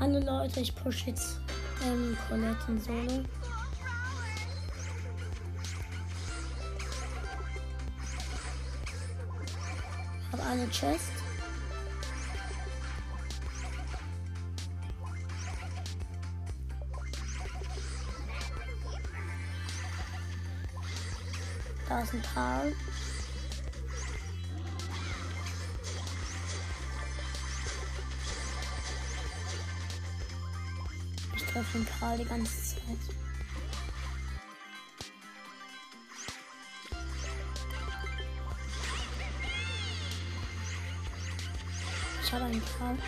Hallo Leute, ich push jetzt ähm, Colette in Solo. Hab eine Chest. Da ist ein Karl. Den Karl die ganze Zeit. Ich habe einen Karl.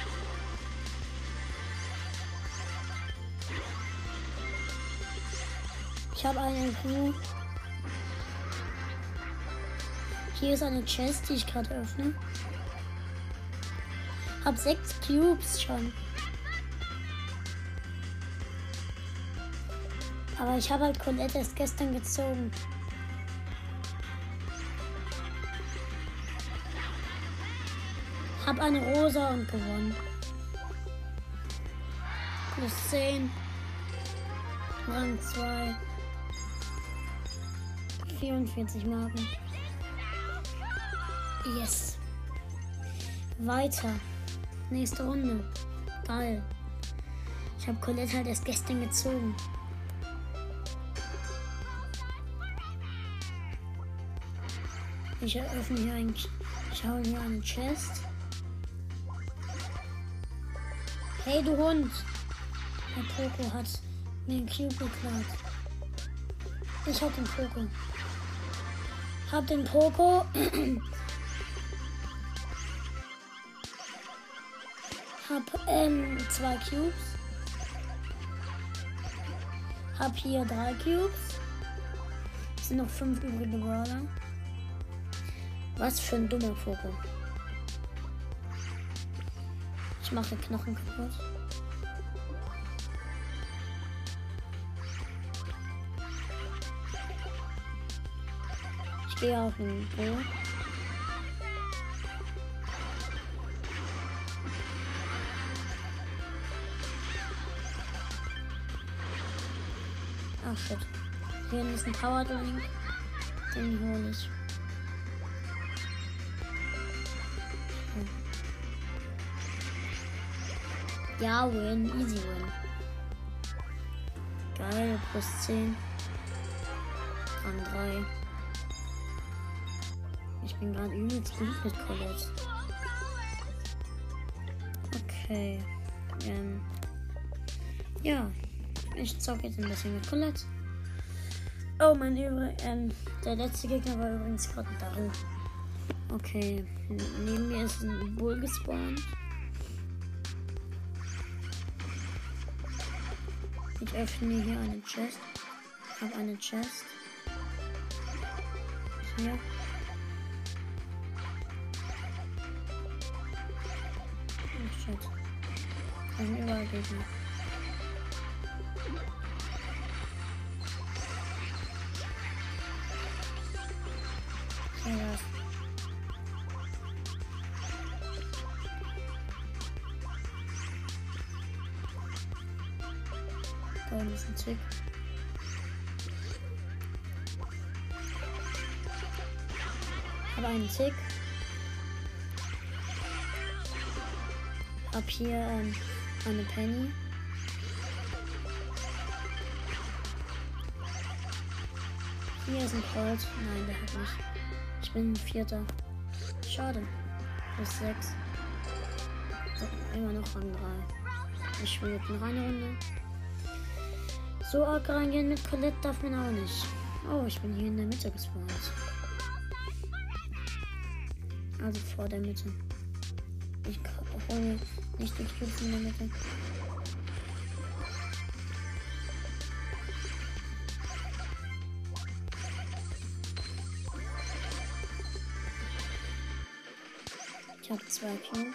Ich habe einen Kuh. Hier ist eine Chest, die ich gerade öffne. Hab sechs Cubes schon. Aber ich habe halt Colette erst gestern gezogen. Hab eine Rosa und gewonnen. Plus 10. Rang 2. 44 Marken. Yes. Weiter. Nächste Runde. Geil. Ich habe Colette halt erst gestern gezogen. Ich eröffne hier ein. Ich hole hier eine Chest. Hey, du Hund! Der Poco hat mir den Cube geklaut. Ich hab den Poco. Hab den Poco. hab ähm, zwei Cubes. Hab hier drei Cubes. Es sind noch fünf übrige Brawler. Was für ein dummer Vogel. Ich mache Knochen kaputt. Ich gehe auf den Boot. Ach shit. Hier ist ein Power Drink. Den hole ich. Ja, win. Easy win. Geil, plus 10. Rang 3. Ich bin gerade übelst gut mit Colette. Okay. Ähm. Ja. Ich zocke jetzt ein bisschen mit Colette. Oh, mein Übrig. Ähm, der letzte Gegner war übrigens gerade Daryl. Okay. Neben mir ist ein Bull gespawnt. Ich öffne hier eine Chest. Ich habe eine Chest. Hier. Oh shit. Da sind überall Gegner. Hier was. Da unten ist ein Tick. Habe einen Tick. Hab hier ähm, eine Penny. Hier ist ein Colt. Nein, der hat nicht. Ich bin ein Vierter. Schade. Plus 6. So, immer noch Rang 3. Ich spiele jetzt noch eine Runde. So arg reingehen mit Colette darf man auch nicht. Oh, ich bin hier in der Mitte gespawnt. Also vor der Mitte. Ich hole nicht die Cubes in der Mitte. Ich habe zwei Cubes.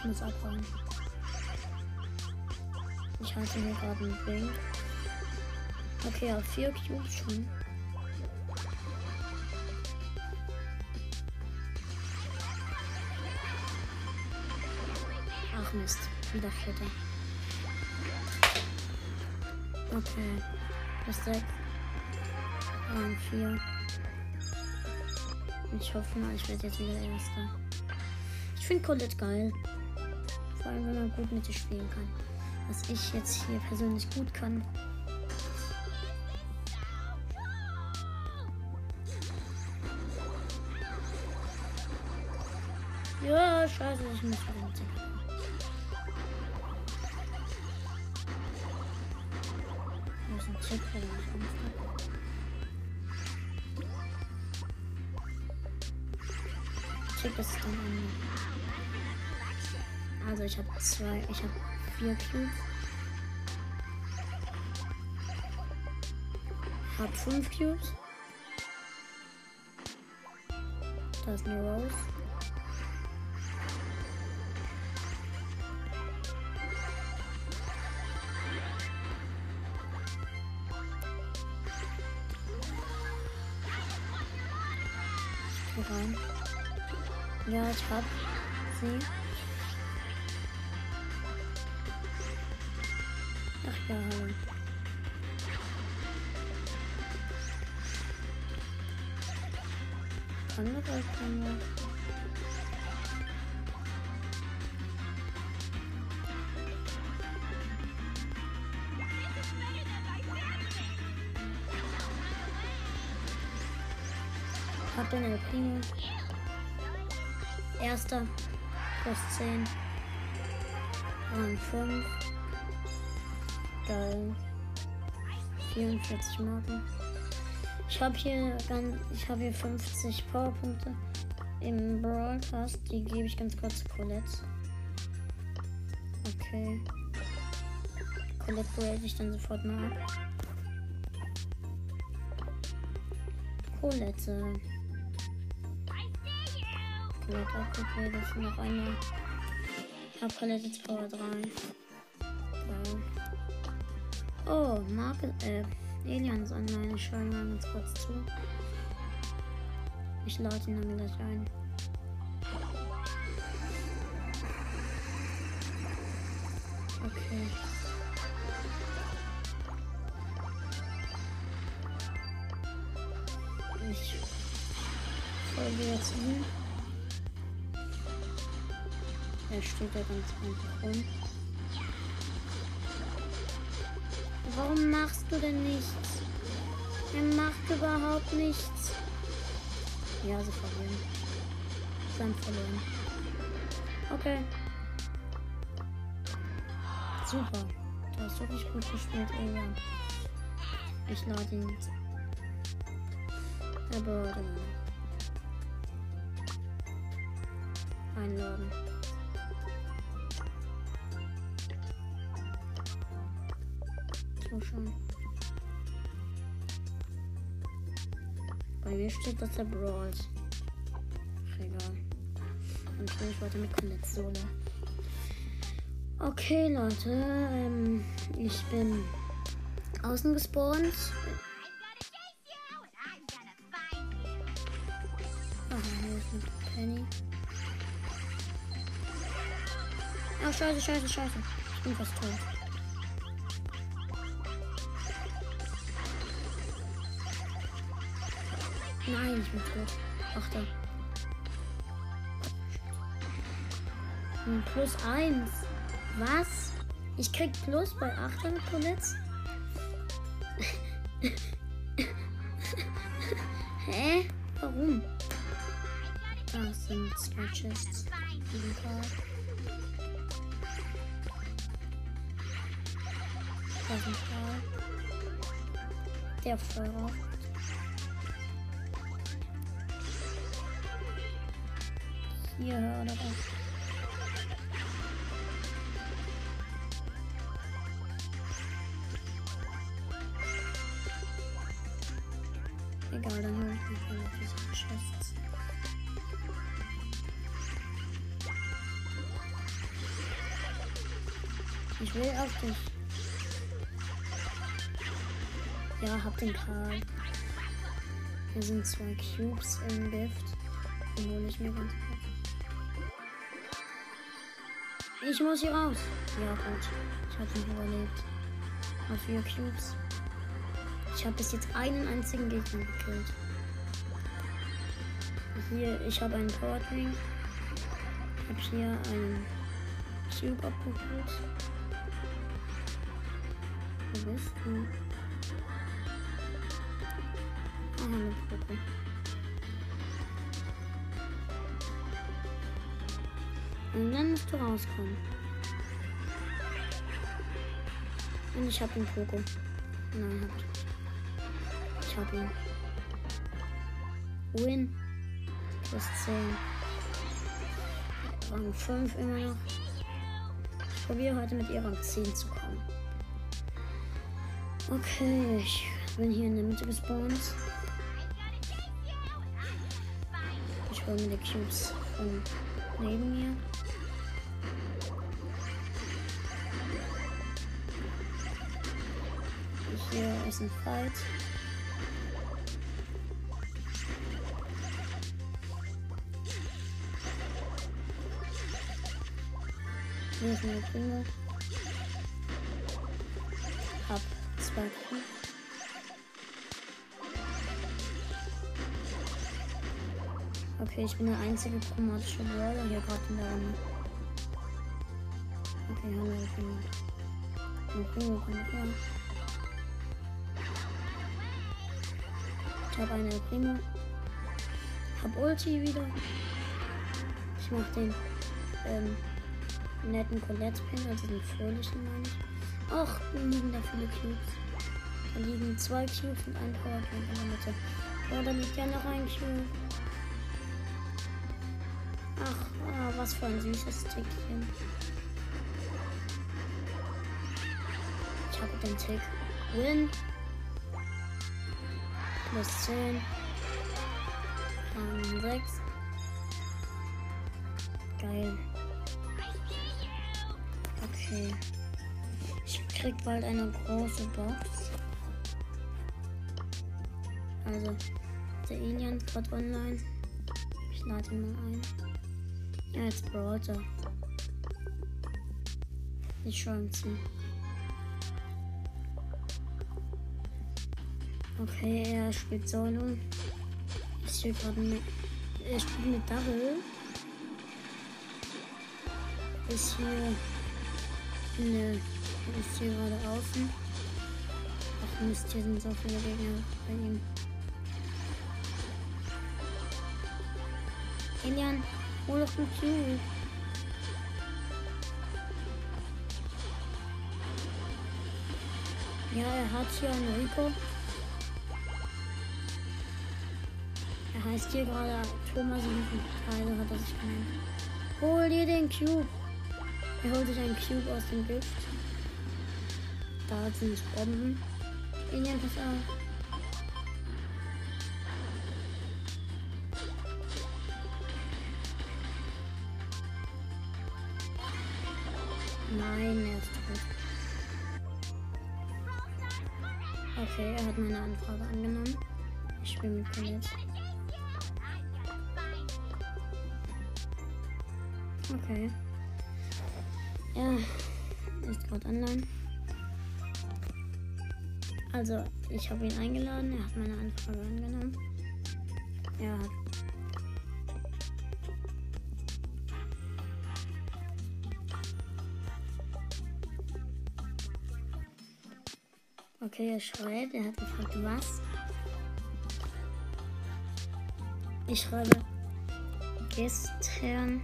Ich muss abhauen. Ich halte mir gerade einen Blink. Okay, ja, vier Cubes schon. Ach Mist, wieder vierter. Okay, das sechs. Rang vier. Ich hoffe mal, ich werde jetzt wieder Erster. Ich finde Colette geil. Vor allem, wenn man gut mit ihr spielen kann. Was ich jetzt hier persönlich gut kann. Ja, scheiße, ich muss mit Hier ist ein Tipp, wenn. Tipp ist dann an. Also ich habe zwei, ich habe vier Cubes. Hab fünf Cubes. Da ist eine Rose. Rein. Ja, ich hab sie. Ach ja, hallo. Andere kann man. Hab den El Primo. Erster. Plus 10. Rang 5. Geil. 44 Marken. Ich habe hier ganz, ich habe hier 50 Powerpunkte im Broadcast. Die gebe ich ganz kurz Colette. Okay. Colette grade ich dann sofort mal ab. Colette. Colette abgegradet. Noch einmal. Hab Colette jetzt Power 3. Geil. Oh, Marke, äh, Aliens online. Ich schaue mal ganz kurz zu. Ich lade ihn dann gleich ein. Okay. Ich folge jetzt ihm. Er steht da ganz einfach rum. Warum machst du denn nichts? Er macht überhaupt nichts. Ja, sie verlieren. Sie haben verloren. Okay. Super. Du hast wirklich gut gespielt, Elian. Ich lade ihn jetzt. Aber. Einladen. Zuschauen. Bei mir steht, dass er brawlt. Ach, egal. Spiele ich weiter mit Colette Solo. Okay, Leute. Ähm, ich bin außen gespawnt. Ein Penny. Ach, scheiße, scheiße, scheiße. Ich bin fast tot. Nein, ich bin tot. Achter. Hm, Plus eins. Was? Ich krieg Plus bei Achter mit Colette? Hä? Warum? Das sind zwei Chests. Der Feuer. Hier oder was? Egal, dann hole ich mich mal diese Chests. Ich will auf dich. Ja, hab den Karl. Hier sind zwei Cubes im Gift. Die hole ich mir ganz Ich muss hier raus. Ja, gut. Ich habe ihn überlebt. Auf vier Cubes. Ich habe bis jetzt einen einzigen Gegner gekillt. Hier, ich habe einen Power Drink. Ich habe hier einen Cube abgeholt. Wo bist du? Ah, eine Puppe. Und dann musst du rauskommen. Und ich hab den Poco. Nein, hab ich. Ich hab ihn. Win. Plus 10. Rang 5 immer noch. Ich probiere heute mit ihr Rang 10 zu kommen. Okay, ich bin hier in der Mitte gespawnt. Ich hole mir die Cubes von neben mir. Hier ist Fight. Hier ist eine Primo. Hab. Okay, ich bin der einzige chromatische Brawler hier gerade in der Runde. Okay, haben wir gefunden. Okay, komm her. Ich habe eine Primo. Hab Ulti wieder. Ich mach den ähm, netten Colette-Pin, also den fröhlichen meine ich. Ach, liegen da viele Cubes. Da liegen zwei Cubes und ein Power in der Mitte. Oh, da liegt ja noch ein Cube. Was für ein süßes Tickchen. Ich habe den Tick. Win. Plus 10. Rang 6. Geil. Okay. Ich krieg bald eine große Box. Also, der Alien gerade online. Ich lade ihn mal ein. Ja, jetzt Brawler. Ihm zu. Okay, er spielt Solo. Ich sehe gerade mit. Er spielt mit Double. Ist hier. Ne. Ist hier gerade außen. Ach Mist, hier sind so viele Gegner bei ihm. Elian, doch den Cube. Ja, er hat hier einen Rico. Er heißt hier gerade Thomas Teile hat er sich genannt. Hol dir den Cube. Er holt sich einen Cube aus dem Gift. Da sind Bomben. Elian, pass auf. Anfrage angenommen. Ich spiele mit Colette. Okay. Er ist gerade online. Also, ich habe ihn eingeladen. Er hat meine Anfrage angenommen. Er hat Okay, schreibt. Er hat gefragt, was? Ich schreibe, gestern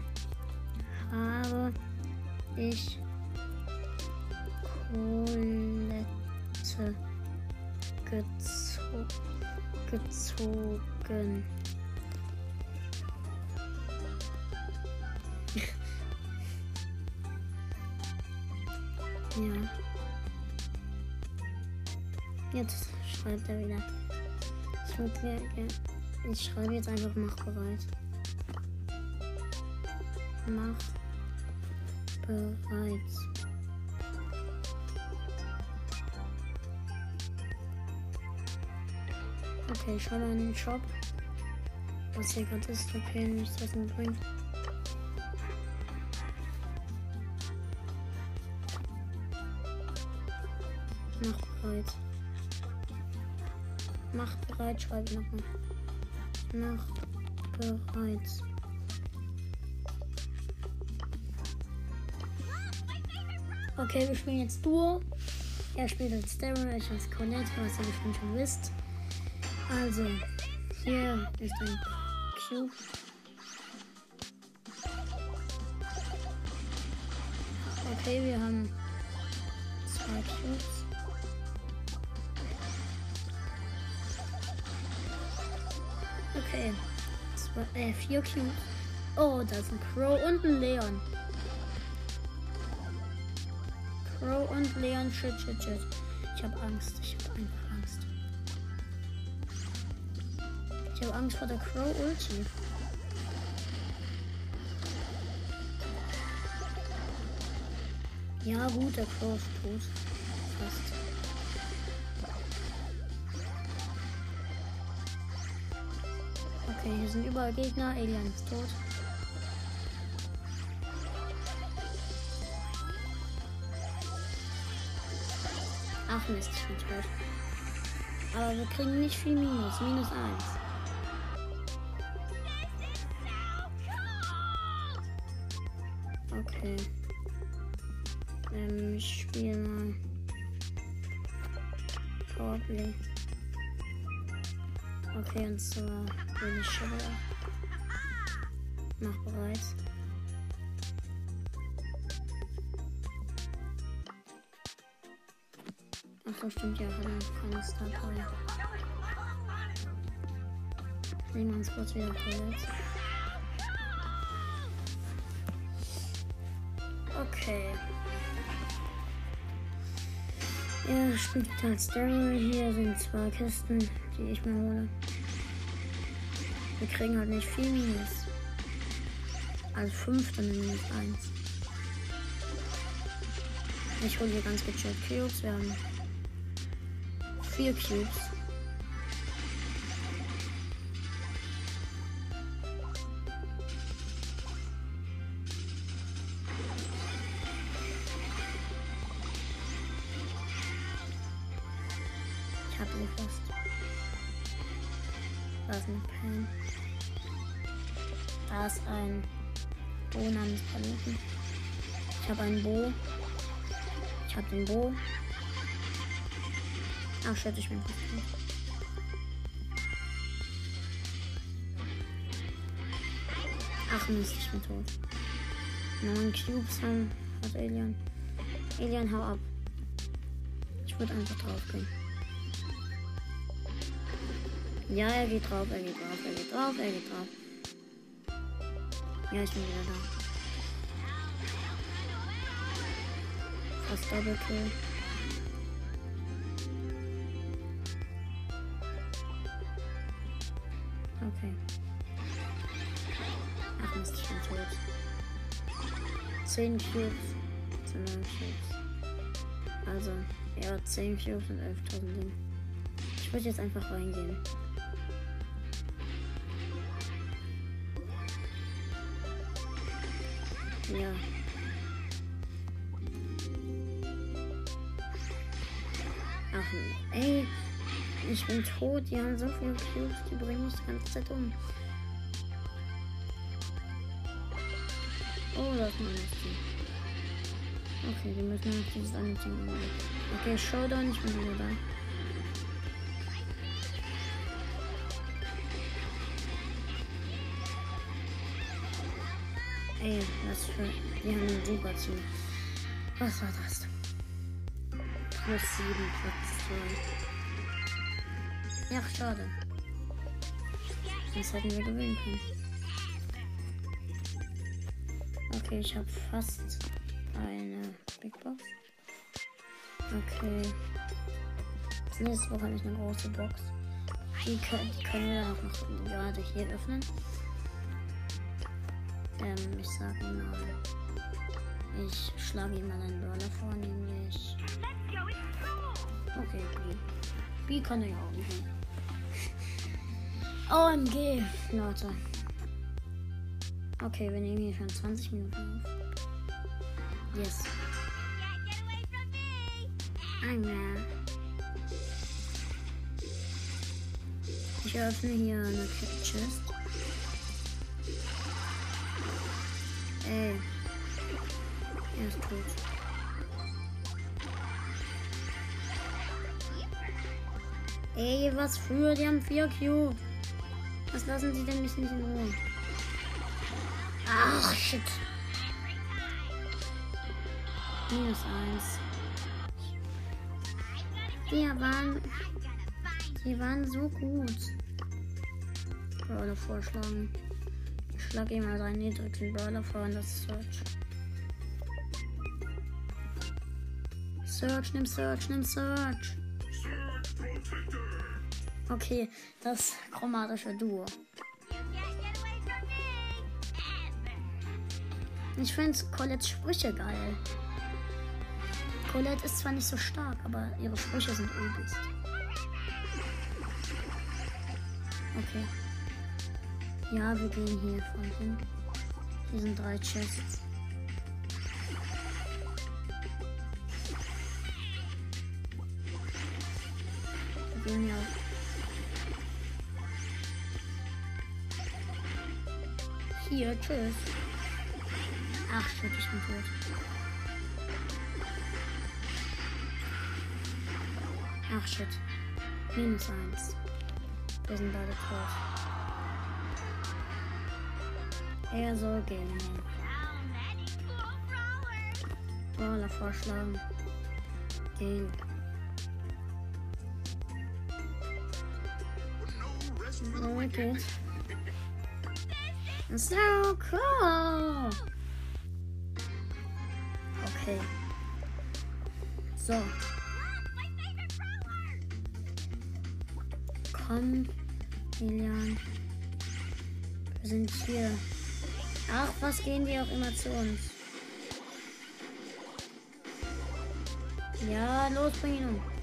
habe ich Colette gezo gezogen. ja. Jetzt schreibt er wieder. Ich, würde, ich schreibe jetzt einfach mach bereit. Mach bereit. Okay, schau mal in den Shop. Was hier gerade ist. Okay, nichts was mir bringt. Mach bereit, schreibe nochmal. Mach bereit. Okay, wir spielen jetzt Duo. Er spielt als Daryl, ich als Colette, was ihr bestimmt schon wisst. Also, hier ist ein Cube. Okay, wir haben äh, vier Cubes. Oh, da ist ein Crow und ein Leon. Crow und Leon, shit, shit, shit. Ich habe Angst. Ich habe einfach Angst. Ich habe Angst vor der Crow Ulti. Ja, gut, der Crow ist tot. Hier sind überall Gegner. Alien ist tot. Ach Mist, ich bin tot. Aber wir kriegen nicht viel Minus. Minus 1. Okay. Zwar bin ich schon Mach bereit. Ach so, stimmt ja, hat er keine Star Power. Nehmen wir uns kurz wieder verletzt. Okay. Er spielt als Daryl. Hier sind zwei Kisten, die ich mir hole. Wir kriegen halt nicht viel Minus. Also 5, dann minus 1. Ich hole hier ganz gechillt Cubes. Wir haben vier Cubes. Bo. Ach shit, ich bin tot. Ach Mist, ich bin tot. Neun Cubes haben hat Alien. Alien, hau ab. Ich würde einfach drauf gehen. Ja, er geht drauf, er geht drauf, er geht drauf, er geht drauf. Ja, ich bin wieder da. Fast Double Kill. Okay. Ach Mist, ich bin tot. 10 Cubes zu 9 Cubes. Also, ja, 10 Cubes und 11.000 Ding. Ich würde jetzt einfach reingehen. Ja. Ich bin tot. Die haben so viele Cubes, die bringen mich die ganze Zeit um. Oh, das ist mein Team. Okay, wir müssen noch dieses eine Team umgehen. Okay, Showdown, ich bin wieder da. Ey, was für. Die haben ein super Team. Was war das? Plus 7, Platz 2. Ja, schade. Das hätten wir gewinnen können. Okay, ich habe fast eine Big Box. Okay. Nächste Woche habe ich eine große Box. Die können, können wir auch noch gerade hier öffnen. Ähm, ich sag mal. Ich schlage ihm mal einen Brawler vor, nämlich. Okay, B. B kann er ja auch nicht. OMG, Leute. Okay, wir nehmen hier schon 20 Minuten auf. Yes. Anger. Ich öffne hier eine Chest. Ey. Er ist tot. Ey, was für? Die haben vier Cube. Was lassen sie denn mich nicht in Ruhe? Ach, shit. Minus eins. Die waren. Die waren so gut. Brawler vorschlagen. Ich schlage ihm mal seinen niedrigen Brawler vor und das ist Search. Search, nimm Search, nimm Search. Okay, das chromatische Duo. Ich finde Colettes Sprüche geil. Colette ist zwar nicht so stark, aber ihre Sprüche sind übelst. Okay. Ja, wir gehen hier voll hin. Hier sind drei Chests. Wir gehen hier auch. Hier, tschüss. Ach shit, ich bin tot. Ach shit. Minus eins. Wir sind beide tot. Er soll gehen. Brawler vorschlagen. Gehen. Okay. So cool. Okay. So. Komm, Lilian. Wir sind hier. Ach, was gehen die auch immer zu uns? Ja, los, bring ihn um.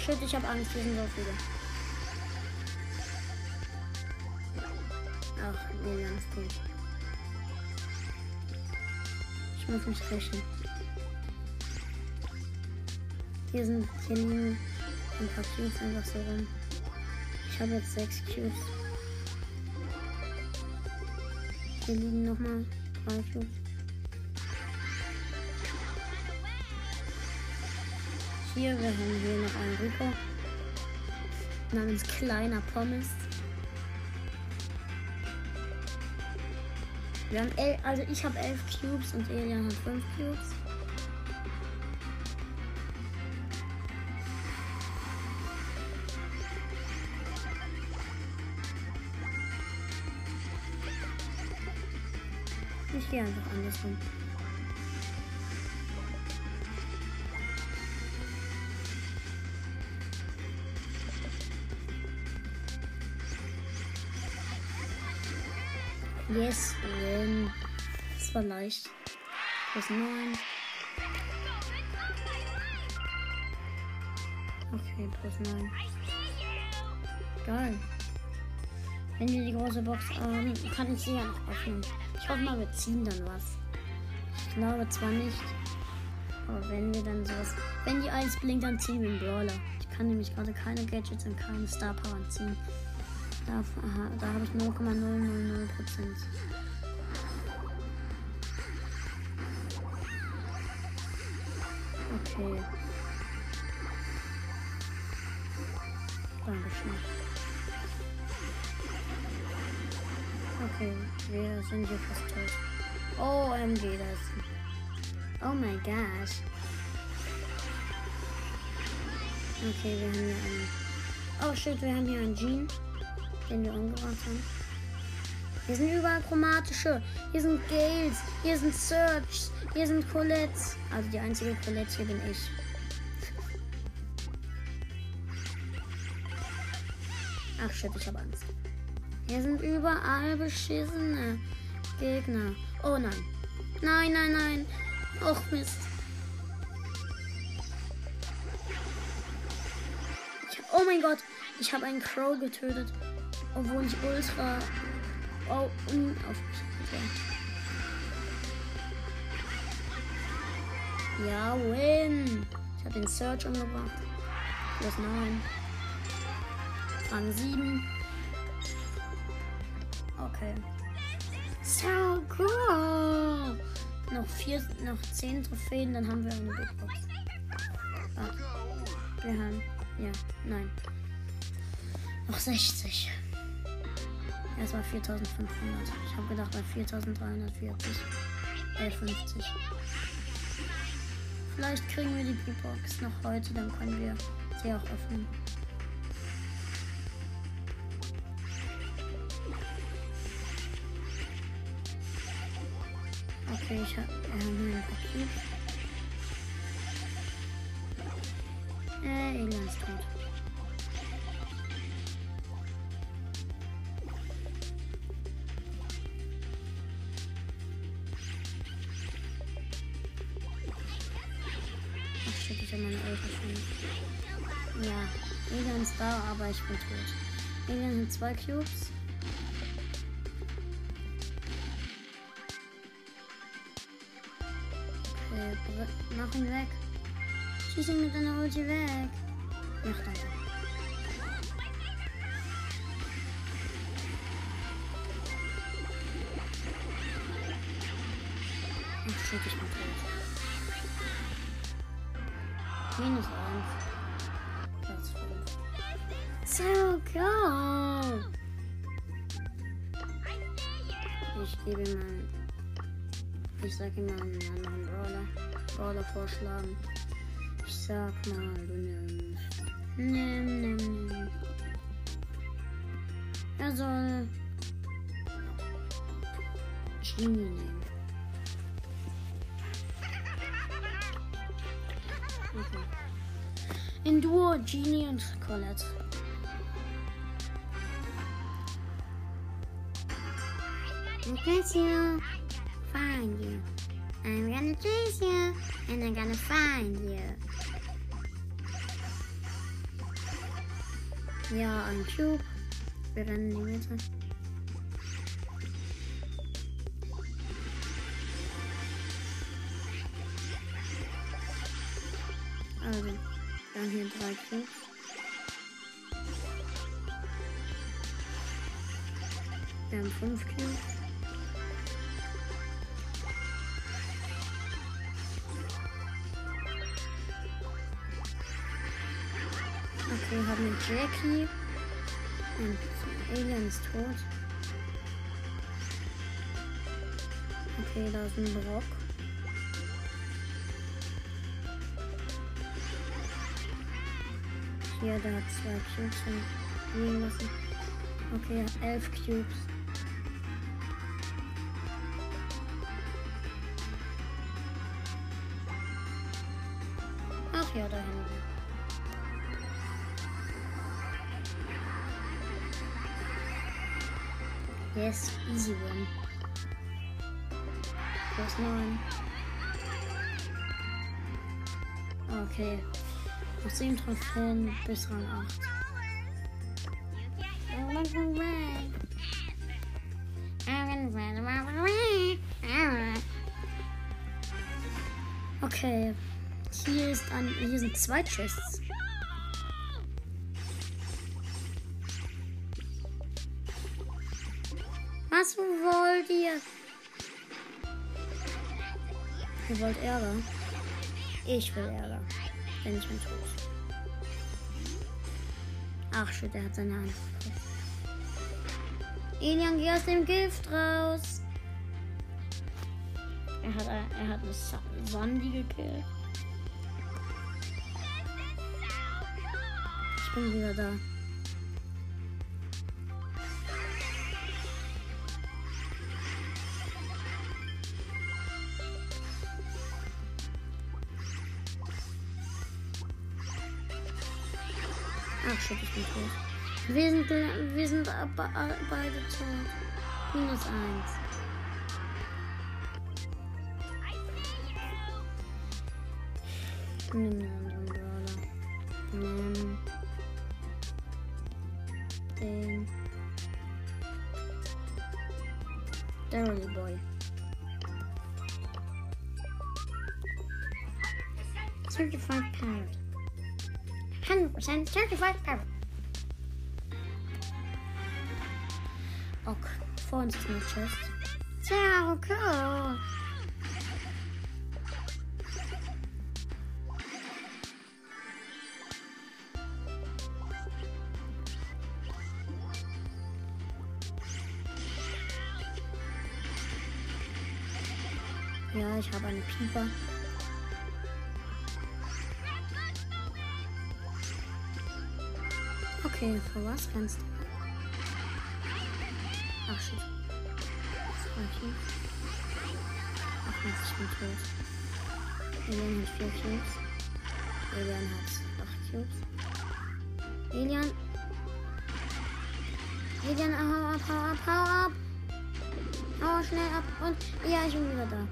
Shit, ich hab Angst, hier sind so viele. Ach, nee, ganz tot. Ich muss mich rächen. Hier sind, hier liegen ein paar Cubes einfach so rum. Ich habe jetzt sechs Cubes. Hier liegen nochmal drei Cubes. Hier, wir haben hier noch einen Rico. Namens Kleiner Pommes. Wir haben elf, also ich habe elf Cubes und Elian hat fünf Cubes. Ich gehe einfach andersrum. Yes, win. Das war leicht. Plus 9. Okay, plus 9. Geil. Wenn wir die große Box haben, kann ich sie ja noch öffnen. Ich hoffe mal, wir ziehen dann was. Ich glaube zwar nicht. Aber wenn wir dann sowas. Wenn die Eins blinkt, dann ziehen wir einen Brawler. Ich kann nämlich gerade keine Gadgets und keine Star Power ziehen. Da, da habe ich 0,000 Prozent. Okay. Dankeschön. Okay, wir sind hier fast tot. Oh, MG, das. Oh my gosh. Okay, wir haben hier einen. Oh shit, wir haben hier einen Jean den wir umgerannt haben. Hier sind überall chromatische. Hier sind Gales. Hier sind Search. Hier sind Colettes. Also die einzige Colette hier bin ich. Ach shit, ich hab Angst. Hier sind überall beschissene Gegner. Oh nein. Nein, nein, nein. Och Mist. Oh mein Gott. Ich habe einen Crow getötet. Obwohl ich ultra oh, unaufmerksam war. Ja, win. Ich habe den Search umgebracht. Plus 9. Rang 7. Okay. So cool. Noch vier, noch zehn Trophäen, dann haben wir eine Big Box. Warte. Wir haben, ja, nein. Noch 60. Erstmal 4500. Ich habe gedacht bei 4340. 1150. Vielleicht kriegen wir die Big Box noch heute, dann können wir sie auch öffnen. Okay, ich habe äh, ein Paket. Äh, Elan ist tot. Aber ich bin tot. Elan sind zwei Cubes. Okay, mach ihn weg. Schieß ihn mit deiner Ulti weg. Ja, danke. Ich sag ihm mal einen anderen Brawler. Brawler vorschlagen. Ich sag mal, du nimmst. Nimm, nimm, nimm. Er soll. Genie nehmen. Okay. In Duo Genie und Colette. Chase you, find you. I'm gonna chase you, and I'm gonna find you. Ja, ein Cube. Wir rennen die Mitte. Also, dann hier drei Cubes. Wir haben fünf Cubes. Jackie. Und Alien ist tot. Okay, da ist ein Brock. Hier, der hat zwei Cubes liegen lassen. Okay, elf Cubes. Ach ja, da hinten. Yes, easy win. Plus 9. Okay. Noch 7 Trophäen bis Rang 8. Okay. Hier ist ein. Hier sind zwei Chests. Ihr wollt Ärger? Ich will Ärger. Denn ich bin tot. Ach shit, er hat seine Hand. Elian, geh aus dem Gift raus. Er hat, er hat eine Sa Sandy gekillt. Ich bin wieder da. Wir sind, wir sind beide zu minus 1. Nimm den anderen Brawler. Nimm den Daryl Boy. Certified Pirate. 100% certified pirate. Uns ist eine Chest. Sehr cool. Ja, ich habe eine Pieper. Okay, für was kannst du? Hier. Ach, ich bin tot. Elian hat 4 Cubes. Elian hat 8 Cubes. Elian. Elian, hau ab, hau ab, hau ab. Hau schnell ab. Und ja, ich bin wieder da.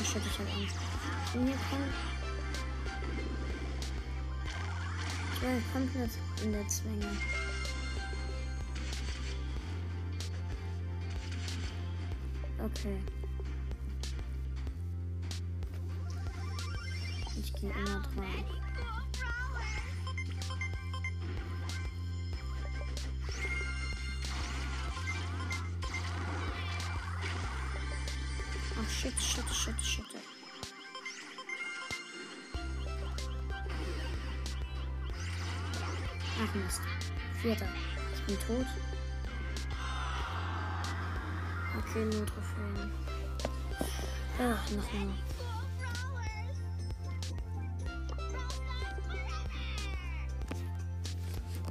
Ich hab Angst. Wenn hier kommt. War komplett in der Zwänge. Okay. Ich gehe immer dran. Ach shit, shit, shit, shit. Ach Mist. Vierter. Ich bin tot. Okay, nur Trophäen. Ach, nochmal.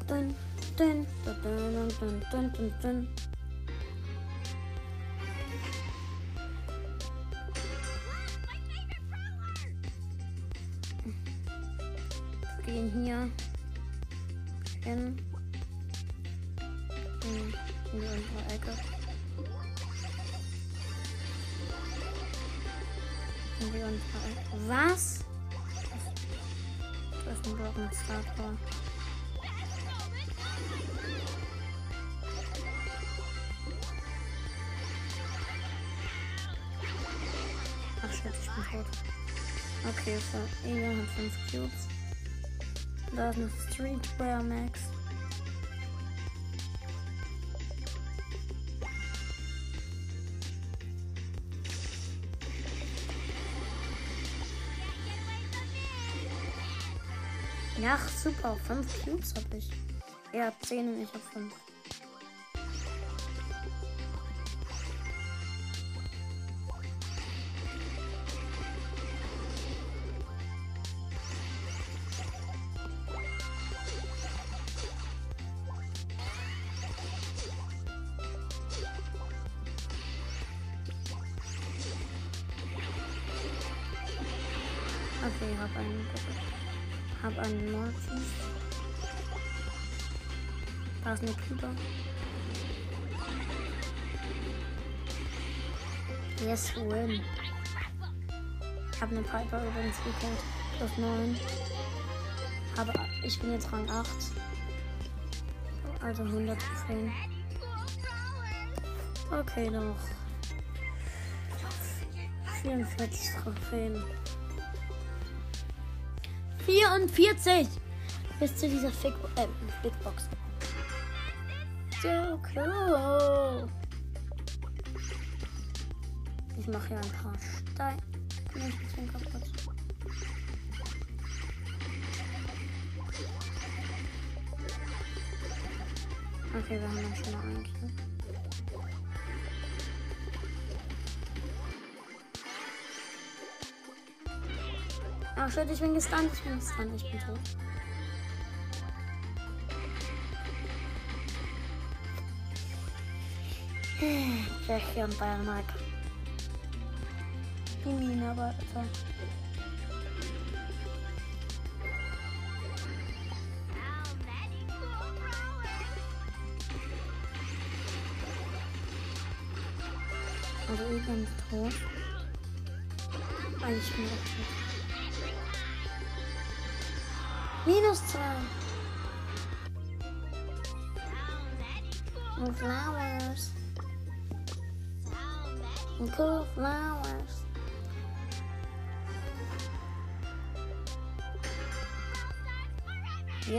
Dun, dun, dun, dun, dun, dun, dun, dun. Da ist eine Streetwear Max. Ja, super. 5 Cubes habe ich. Er hat 10 und ich habe 5. ist eine Pieper. Yes, win. Ich habe eine Piper übrigens gekillt. Plus 9. Aber ich bin jetzt Rang 8. Also 100 Trophäen. Okay, noch. 44 Trophäen. 44 bis zu dieser Fig äh, Big Box. So cool. Ich mache hier ein paar Steine. Ich bin kaputt. Okay, wir haben dann schon mal einen Kill. Ach shit, ich bin gestunt, ich bin gestunt, ich bin tot. Jackie und Dynamite. Die Mine, aber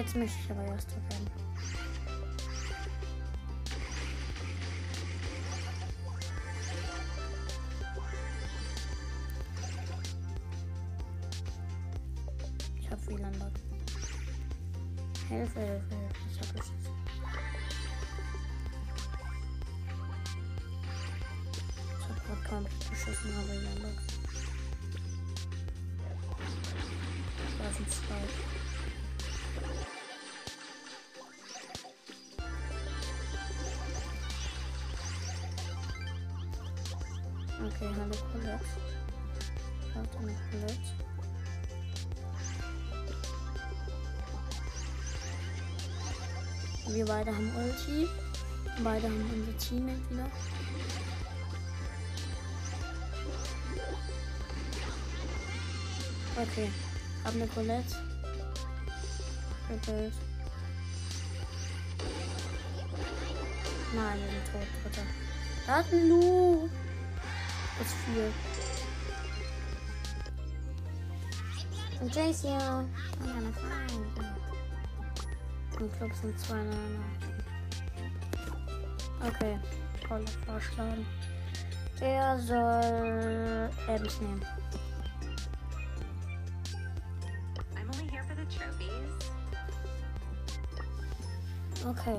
Jetzt möchte ich aber erst werden. Ich hab WLAN Hilfe, Hilfe, Hilfe. Ich hab es. Ich hab grad komplett beschissen, aber WLAN Da sind zwei. Okay, hallo Colette. Warte mal, Colette. Wir beide haben Ulti. Beide haben unser Teammate wieder. Okay, haben eine Colette. Gebildet. Nein, wir sind tot, Dritter. Da hat ein Lu ist viel. Und Jace I'm gonna find. Im Club sind zwei Neiner. Okay, Kolle vorschlagen. Er soll Ems nehmen. Okay.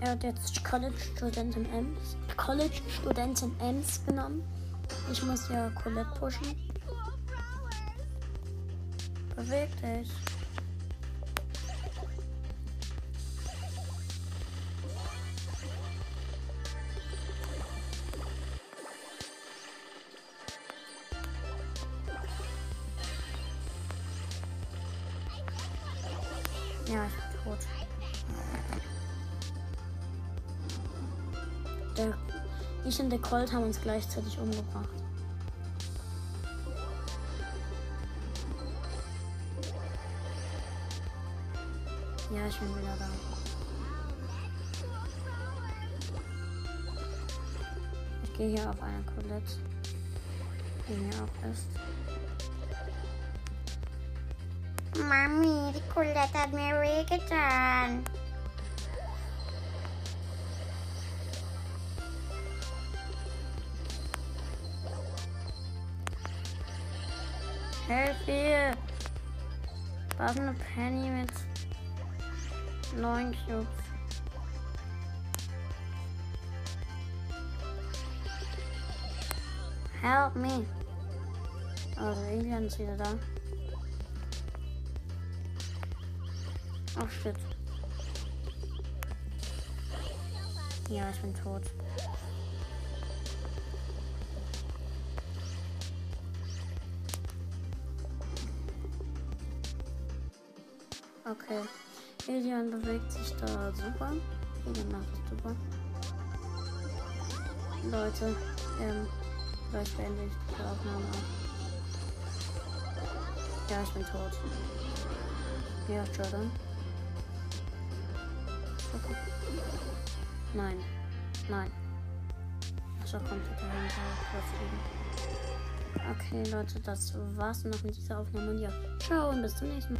Er hat jetzt College-Studentin Ems, College-Studentin Ems genommen. Ich muss ja Colette pushen. Beweg dich. Colt haben uns gleichzeitig umgebracht. Ja, ich bin wieder da. Ich gehe hier auf eine Colette, die mir auch ist. Mami, die Colette hat mir wehgetan. Mir! Was eine Penny mit neun Cubes. Help me. Also Alien ist wieder da. Oh shit. Ja, ich bin tot. Elian bewegt sich da super. Elian macht es super. Leute, ähm, vielleicht beende ich die Aufnahme Ja, ich bin tot. Ja, Jordan. Okay. Nein. Nein. Achso, komplett dahinter. Okay, Leute, das war's noch mit dieser Aufnahme. Und ja, ciao und bis zum nächsten Mal.